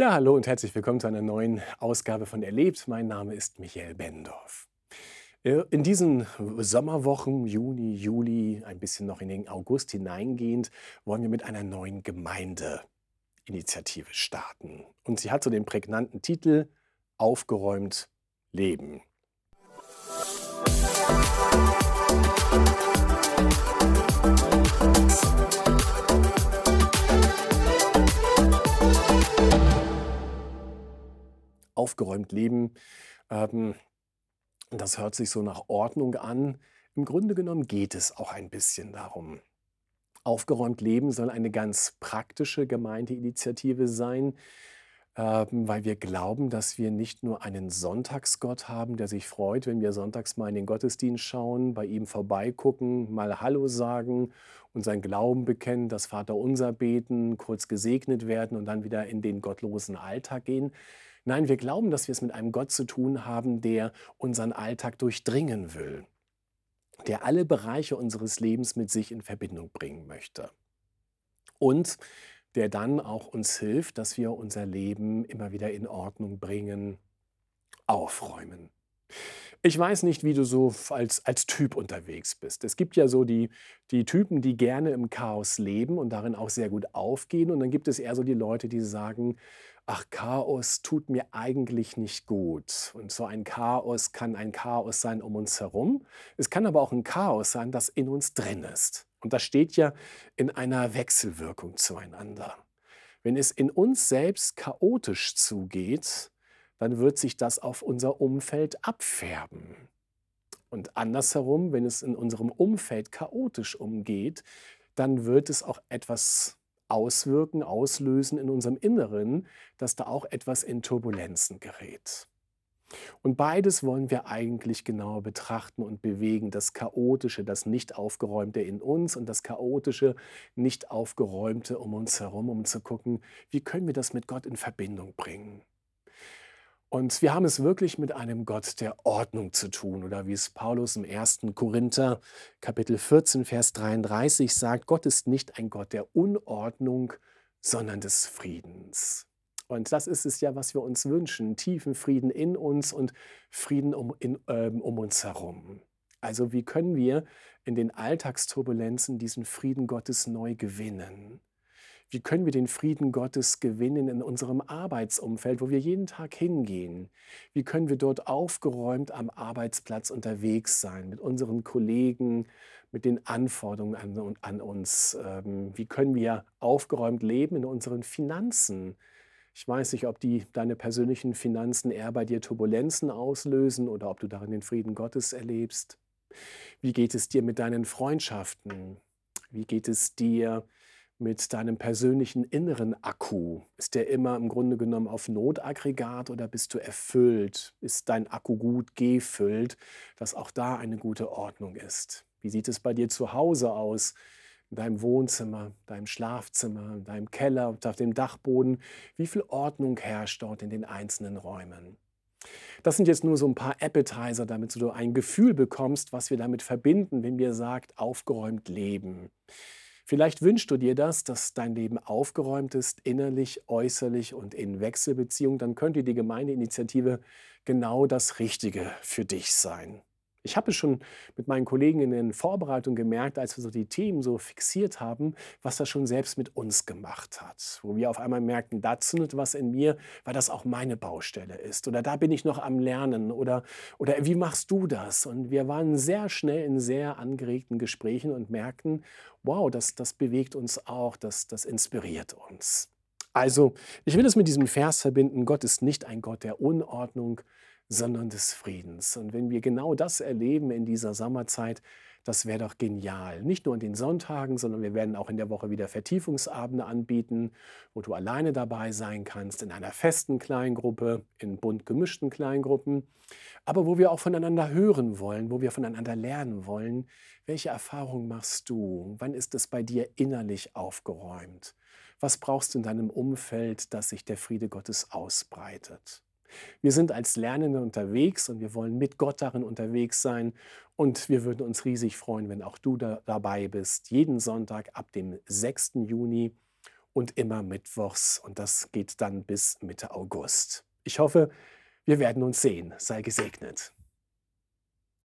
Ja, hallo und herzlich willkommen zu einer neuen Ausgabe von Erlebt. Mein Name ist Michael Bendorf. Äh, in diesen Sommerwochen, Juni, Juli, ein bisschen noch in den August hineingehend, wollen wir mit einer neuen Gemeindeinitiative starten. Und sie hat so den prägnanten Titel Aufgeräumt Leben. Aufgeräumt leben. Ähm, das hört sich so nach Ordnung an. Im Grunde genommen geht es auch ein bisschen darum. Aufgeräumt leben soll eine ganz praktische Gemeindeinitiative sein, ähm, weil wir glauben, dass wir nicht nur einen Sonntagsgott haben, der sich freut, wenn wir sonntags mal in den Gottesdienst schauen, bei ihm vorbeigucken, mal Hallo sagen und sein Glauben bekennen, das Vaterunser beten, kurz gesegnet werden und dann wieder in den gottlosen Alltag gehen, Nein, wir glauben, dass wir es mit einem Gott zu tun haben, der unseren Alltag durchdringen will, der alle Bereiche unseres Lebens mit sich in Verbindung bringen möchte. Und der dann auch uns hilft, dass wir unser Leben immer wieder in Ordnung bringen, aufräumen. Ich weiß nicht, wie du so als, als Typ unterwegs bist. Es gibt ja so die, die Typen, die gerne im Chaos leben und darin auch sehr gut aufgehen. Und dann gibt es eher so die Leute, die sagen, ach, Chaos tut mir eigentlich nicht gut. Und so ein Chaos kann ein Chaos sein um uns herum. Es kann aber auch ein Chaos sein, das in uns drin ist. Und das steht ja in einer Wechselwirkung zueinander. Wenn es in uns selbst chaotisch zugeht, dann wird sich das auf unser Umfeld abfärben. Und andersherum, wenn es in unserem Umfeld chaotisch umgeht, dann wird es auch etwas auswirken, auslösen in unserem Inneren, dass da auch etwas in Turbulenzen gerät. Und beides wollen wir eigentlich genauer betrachten und bewegen. Das Chaotische, das Nicht-Aufgeräumte in uns und das Chaotische, Nicht-Aufgeräumte um uns herum, um zu gucken, wie können wir das mit Gott in Verbindung bringen. Und wir haben es wirklich mit einem Gott der Ordnung zu tun. Oder wie es Paulus im 1. Korinther Kapitel 14, Vers 33 sagt, Gott ist nicht ein Gott der Unordnung, sondern des Friedens. Und das ist es ja, was wir uns wünschen. Tiefen Frieden in uns und Frieden um, in, ähm, um uns herum. Also wie können wir in den Alltagsturbulenzen diesen Frieden Gottes neu gewinnen? Wie können wir den Frieden Gottes gewinnen in unserem Arbeitsumfeld, wo wir jeden Tag hingehen? Wie können wir dort aufgeräumt am Arbeitsplatz unterwegs sein mit unseren Kollegen, mit den Anforderungen an, an uns? Ähm, wie können wir aufgeräumt leben in unseren Finanzen? Ich weiß nicht, ob die deine persönlichen Finanzen eher bei dir Turbulenzen auslösen oder ob du darin den Frieden Gottes erlebst. Wie geht es dir mit deinen Freundschaften? Wie geht es dir mit deinem persönlichen inneren Akku? Ist der immer im Grunde genommen auf Notaggregat oder bist du erfüllt? Ist dein Akku gut gefüllt, dass auch da eine gute Ordnung ist? Wie sieht es bei dir zu Hause aus? In deinem Wohnzimmer, deinem Schlafzimmer, in deinem Keller, auf dem Dachboden? Wie viel Ordnung herrscht dort in den einzelnen Räumen? Das sind jetzt nur so ein paar Appetizer, damit du ein Gefühl bekommst, was wir damit verbinden, wenn wir sagt, aufgeräumt leben. Vielleicht wünschst du dir das, dass dein Leben aufgeräumt ist, innerlich, äußerlich und in Wechselbeziehung. Dann könnte die Gemeindeinitiative genau das Richtige für dich sein. Ich habe es schon mit meinen Kollegen in den Vorbereitungen gemerkt, als wir so die Themen so fixiert haben, was das schon selbst mit uns gemacht hat. Wo wir auf einmal merkten, da zündet was in mir, weil das auch meine Baustelle ist. Oder da bin ich noch am Lernen. Oder, oder wie machst du das? Und wir waren sehr schnell in sehr angeregten Gesprächen und merkten, wow, das, das bewegt uns auch, das, das inspiriert uns. Also, ich will es mit diesem Vers verbinden, Gott ist nicht ein Gott der Unordnung, sondern des Friedens. Und wenn wir genau das erleben in dieser Sommerzeit, das wäre doch genial. Nicht nur an den Sonntagen, sondern wir werden auch in der Woche wieder Vertiefungsabende anbieten, wo du alleine dabei sein kannst, in einer festen Kleingruppe, in bunt gemischten Kleingruppen, aber wo wir auch voneinander hören wollen, wo wir voneinander lernen wollen. Welche Erfahrung machst du? Wann ist es bei dir innerlich aufgeräumt? Was brauchst du in deinem Umfeld, dass sich der Friede Gottes ausbreitet? Wir sind als Lernende unterwegs und wir wollen mit Gott darin unterwegs sein. Und wir würden uns riesig freuen, wenn auch du da dabei bist. Jeden Sonntag ab dem 6. Juni und immer mittwochs und das geht dann bis Mitte August. Ich hoffe, wir werden uns sehen. Sei gesegnet.